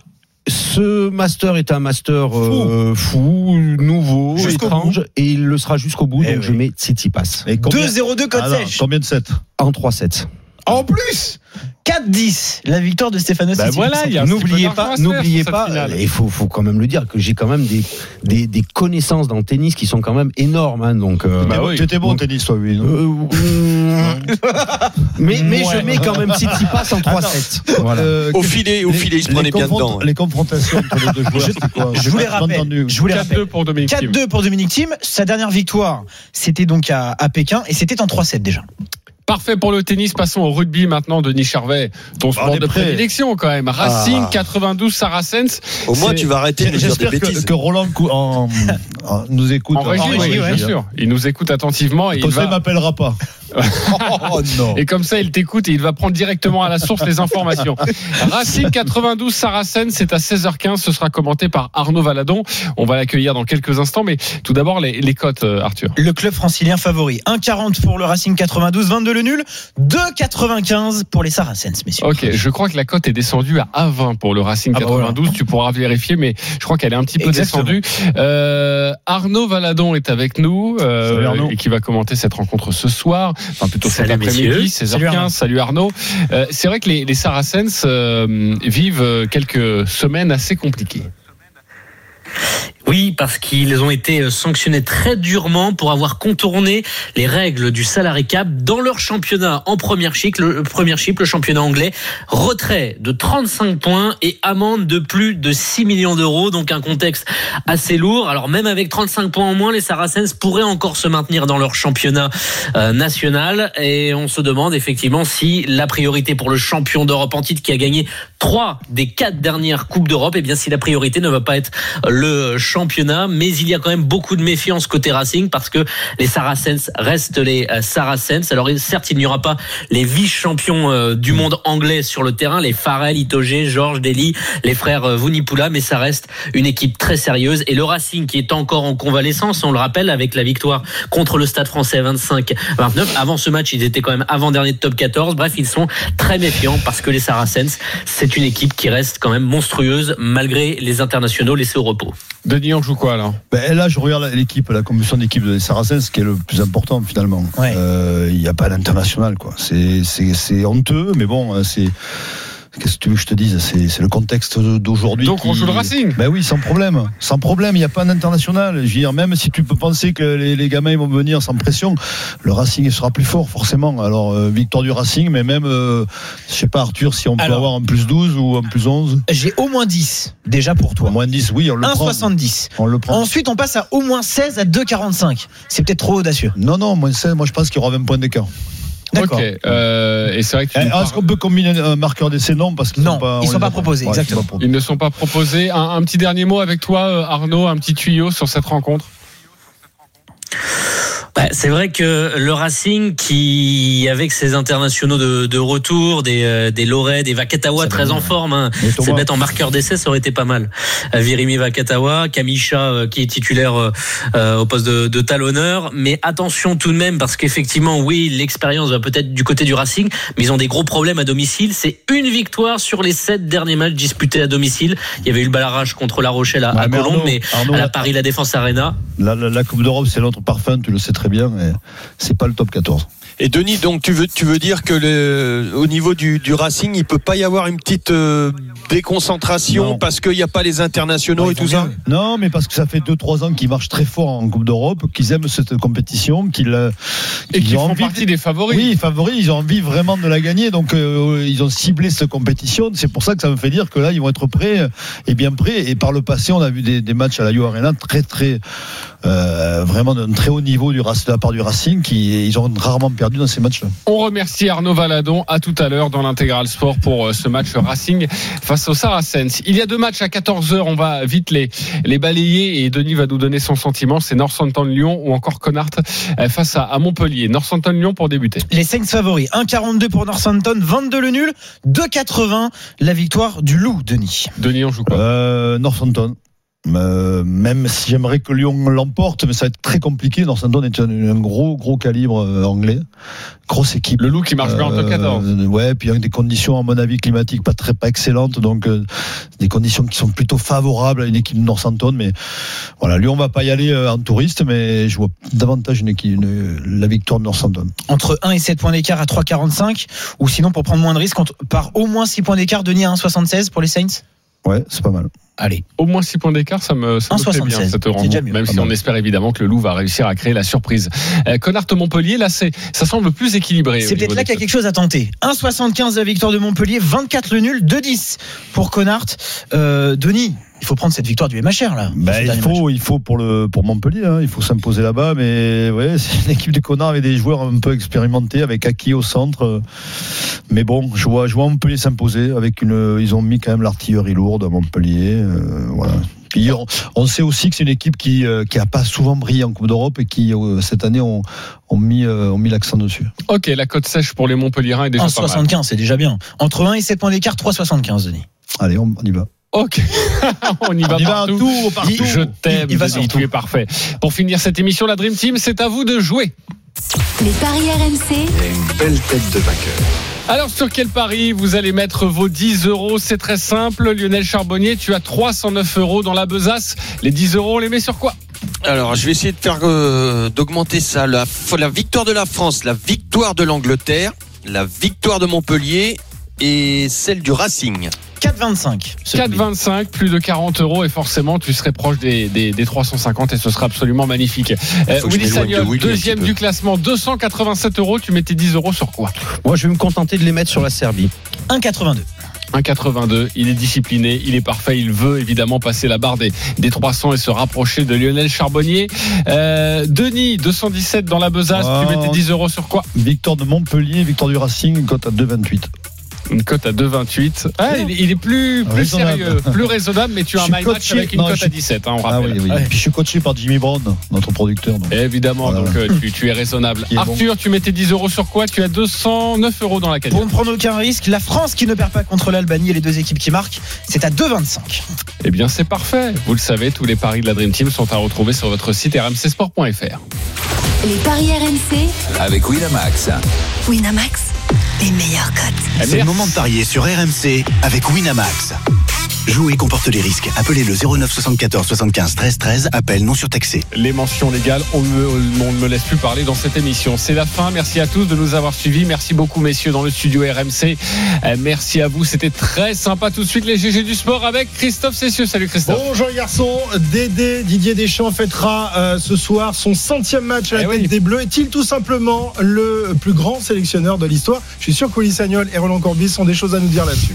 ce master est un master euh, fou, nouveau, étrange, et il le sera jusqu'au bout. Eh donc oui. je mets Tsitsipas Et combien- 2-0-2 code Ah sèche. Combien de 7 en 3-7. En plus 4-10, la victoire de Stéphano Bah voilà, N'oubliez pas, n'oubliez pas, finale. il faut, faut quand même le dire que j'ai quand même des, des, des connaissances dans le tennis qui sont quand même énormes. Hein, donc, euh, Bah oui. Tu étais bon au tennis, toi, oui. euh, mais mais Ouais. je mets quand même Tsitsipas en 3-7. Voilà. Euh, Au filet, au filet, il se prenait bien dedans. hein. Les confrontations entre les deux joueurs, c'est quoi Je vous les rappelle. entendu. Je vous les 4-2 rappelle. pour Dominique Thiem. 4-2 pour Dominique Thiem. Sa dernière victoire, c'était donc à, à Pékin et c'était en 3-7 déjà. Parfait pour le tennis. Passons au rugby maintenant, Denis Charvet. Ton on sport de prêt. prédilection quand même. Racing Ah. 92 Saracens. Au moins, tu vas arrêter de dire des J'espère que, bêtises. que Roland cou- en, en- nous écoute. En régie, régie, oui, ouais. bien sûr. Il nous écoute attentivement et il Comme il m'appellera pas. oh non. Et comme ça, il t'écoute et il va prendre directement à la source les informations. Racing 92 Saracens, c'est à 16h15. Ce sera commenté par Arnaud Valadon. On va l'accueillir dans quelques instants. Mais tout d'abord, les, les cotes, euh, Arthur. Le club francilien favori. 1,40 pour le Racing 92, 22 le nul. 2,95 pour les Saracens, messieurs. Ok, je crois que la cote est descendue à 1,20 pour le Racing Ah bah 92. Tu pourras vérifier, mais je crois qu'elle est un petit peu Exactement. descendue. Euh, Arnaud Valadon est avec nous euh, Salut et qui va commenter cette rencontre ce soir, enfin plutôt cet Salut, après-midi, messieurs. 16h15. Salut Arnaud. Salut Arnaud. Euh, C'est vrai que les, les Saracens euh, vivent quelques semaines assez compliquées. Parce qu'ils ont été euh, sanctionnés très durement pour avoir contourné les règles du salary cap dans leur championnat en première chip, le, première chip, le championnat anglais. Retrait de 35 points et amende de plus de 6 millions d'euros, donc un contexte assez lourd. Alors même avec 35 points en moins, les Saracens pourraient encore se maintenir dans leur championnat euh, national et on se demande effectivement si la priorité pour le champion d'Europe en titre qui a gagné trois des quatre dernières coupes d'Europe, et bien si la priorité ne va pas être le championnat, mais il y a quand même beaucoup de méfiance côté Racing parce que les Saracens restent les euh, Saracens. Alors certes, il n'y aura pas les vice-champions euh, du monde anglais sur le terrain, les Farrell, Itoge, Georges Dely, les frères euh, Vunipula, mais ça reste une équipe très sérieuse. Et le Racing qui est encore en convalescence, on le rappelle, avec la victoire contre le Stade français 25-29. Avant ce match, ils étaient quand même avant-dernier de top 14. Bref, ils sont très méfiants parce que les Saracens, c'est une équipe qui reste quand même monstrueuse malgré les internationaux laissés au repos. Denis, on joue quoi alors? Ben, là, je regarde l'équipe, la composition d'équipe des Saracens, ce qui est le plus important finalement. Ouais. Euh, Il n'y a pas d'international, quoi. C'est honteux, mais bon, hein, c'est. Qu'est-ce que tu veux que je te dise? C'est c'est le contexte d'aujourd'hui. Donc, on joue le Racing Ben oui, sans problème. Sans problème, il n'y a pas d'international. Je veux dire, même si tu peux penser que les, les gamins ils vont venir sans pression, le Racing il sera plus fort, forcément. Alors, euh, victoire du Racing, mais même, euh, je sais pas, Arthur, si on peut Alors. avoir un plus 12 ou un plus 11. J'ai au moins 10 déjà pour toi. Au moins 10, oui, on le prend. 1,70. On le prend. Ensuite, on passe à au moins 16 à 2,45. C'est peut-être trop audacieux. Non, non, moins 16, moi je pense qu'il y aura 20 points d'écart. D'accord. Euh, et c'est vrai que Eh, Est-ce parles- qu'on peut combiner un marqueur d'essai Non, parce qu'ils Non, sont pas, ils sont pas proposés, Ouais, ils sont exactement. pas proposés. Ils ne sont pas proposés. Un, un petit dernier mot avec toi, euh, Arnaud, un petit tuyau sur cette rencontre. Bah, c'est vrai que le Racing, qui avec ses internationaux de, de retour, des, euh, des Loret, des Vakatawa très en forme, hein, c'est mettre en marqueur d'essai, ça aurait été pas mal. Euh, Virimi Vakatawa, Kamisha euh, qui est titulaire euh, au poste de, de talonneur, mais attention tout de même parce qu'effectivement, oui, l'expérience va peut-être du côté du Racing, mais ils ont des gros problèmes à domicile. C'est une victoire sur les sept derniers matchs disputés à domicile. Il y avait eu le balarrage contre La Rochelle à, à Ouais, mais Colombes, Arnaud, mais Arnaud, à la Paris La Défense Arena. la, la- la Coupe d'Europe, c'est notre parfum, tu le sais très bien, et c'est pas le top 14. Et Denis, donc tu veux, tu veux dire que le, au niveau du, du Racing, il peut pas y avoir une petite euh, déconcentration Non. parce qu'il n'y a pas les internationaux et tout ça Non, mais parce que ça fait 2-3 ans qu'ils marchent très fort en Coupe d'Europe, qu'ils aiment cette compétition, qu'ils euh, Et qu'ils font envie partie des favoris. Oui, favoris, ils ont envie vraiment de la gagner, donc euh, ils ont ciblé cette compétition. C'est pour ça que ça me fait dire que là, ils vont être prêts et bien prêts. Et par le passé, on a vu des, des matchs à la Yo Arena très, très, euh, vraiment d'un très haut niveau du, de la part du Racing, qui ils ont rarement perdu dans ces matchs-là. On remercie Arnaud Valadon. À tout à l'heure dans l'intégral sport pour euh, ce match Racing face au Saracens. Il y a deux matchs à 14h. On va vite les, les balayer et Denis va nous donner son sentiment. C'est Northampton-Lyon ou encore Connard euh, face à, à Montpellier. Northampton-Lyon pour débuter. Les Saints favoris. 1,42 pour Northampton, 22 le nul, 2,80 la victoire du Loup, Denis. Denis, on joue quoi? Euh, Northampton. Euh, même si j'aimerais que Lyon l'emporte, mais ça va être très compliqué. Northampton est un, un gros, gros calibre euh, anglais. Grosse équipe. Le loup qui marche bien en top 14. Euh, ouais, puis avec des conditions, à mon avis, climatiques pas très, pas excellentes. Donc, euh, des conditions qui sont plutôt favorables à une équipe de Northampton. Mais voilà, Lyon va pas y aller euh, en touriste, mais je vois davantage une équipe, une- la victoire de Northampton. Entre 1 et 7 points d'écart à 3,45 ou sinon pour prendre moins de risques par au moins 6 points d'écart, Denis à 1,76 pour les Saints? Ouais, c'est pas mal. Allez. Au moins 6 points d'écart, ça me, ça me plaît 1,76, bien cette rencontre, déjà mieux. même Pas si on mal. espère évidemment que le loup va réussir à créer la surprise. Euh, Connard-Montpellier, là, c'est, ça semble plus équilibré. C'est peut-être là qu'il y a quelque chose à tenter. 1,75 la victoire de Montpellier, 24 le nul, 2,10 pour Connard. Euh, Denis, il faut prendre cette victoire du MHR là. Ben, Ce il faut, il faut pour le pour Montpellier, hein, il faut s'imposer là-bas, mais ouais, c'est une équipe de connards avec des joueurs un peu expérimentés, avec Aki au centre. Mais bon, je vois, je vois Montpellier s'imposer avec une. Ils ont mis quand même l'artillerie lourde à Montpellier, euh, voilà. Puis on, on sait aussi que c'est une équipe qui euh, qui a pas souvent brillé en Coupe d'Europe et qui euh, cette année ont, ont mis euh, ont mis l'accent dessus. Ok, la cote sèche pour les Montpelliérains est déjà pas mal. 1,75 c'est déjà bien. Entre 1 et 7 points d'écart, 3,75 Denis. Allez, on, on y va. Ok, on y va On y va partout. tout, partout. Je t'aime, Il- il va Denis, surtout. tu es parfait. Pour finir cette émission, la Dream Team, c'est à vous de jouer. Les paris RMC, Une belle tête de vainqueur. Alors sur quel pari vous allez mettre vos 10 euros? C'est très simple. Lionel Charbonnier, tu as 309 euros dans la besace. Les 10 euros, on les met sur quoi? Alors, je vais essayer de faire euh, d'augmenter ça. La, la victoire de la France, la victoire de l'Angleterre, la victoire de Montpellier et celle du Racing. 4,25. ce public. 4,25, plus de 40 euros et forcément tu serais proche des, des, des 350 et ce sera absolument magnifique. Euh, Willy de Sagnol, deuxième du classement, 287 euros. Tu mettais 10 euros sur quoi? Moi, je vais me contenter de les mettre sur la Serbie. 1,82. 1,82. Il est discipliné, il est parfait. Il veut évidemment passer la barre des, des 300 et se rapprocher de Lionel Charbonnier. Euh, Denis, 217 dans la besace. Tu mettais 10 euros sur quoi? Victoire de Montpellier, victoire du Racing, cote à 2,28. Une cote à 2,28. Ah, il, il est plus, plus sérieux, plus raisonnable, mais tu as un my match coaché- avec une cote à suis- 17, hein, on Ah rappelle. oui, oui. Ouais. Puis je suis coaché par Jimmy Brown, notre producteur. donc. Évidemment, Voilà. donc euh, tu, tu es raisonnable. Bon. Arthur, tu mettais 10 euros sur quoi? Tu as 209 euros dans la Pour cagnotte. ne prendre aucun risque, la France qui ne perd pas contre l'Albanie et les deux équipes qui marquent, c'est à 2,25. Eh bien, c'est parfait. Vous le savez, tous les paris de la Dream Team sont à retrouver sur votre site rmcsport.fr. les paris RMC, Avec Winamax. Winamax, C'est le moment de parier sur RMC avec Winamax. Jouer comporte les risques. Appelez le 09 74 75 13 13. Appel non surtaxé. Les mentions légales, on, me- on ne me laisse plus parler dans cette émission. C'est la fin. Merci à tous de nous avoir suivis. Merci beaucoup, messieurs, dans le studio RMC. Euh, merci à vous. C'était très sympa. Tout de suite, les GG du sport avec Christophe Cessieux. Salut Christophe. Bonjour les garçons, Dédé Didier Deschamps fêtera euh, ce soir son centième match à la Eh tête oui. des Bleus. Est-il tout simplement le plus grand sélectionneur de l'histoire? Je suis sûr que Willy Sagnol et Roland Corbis ont des choses à nous dire là-dessus.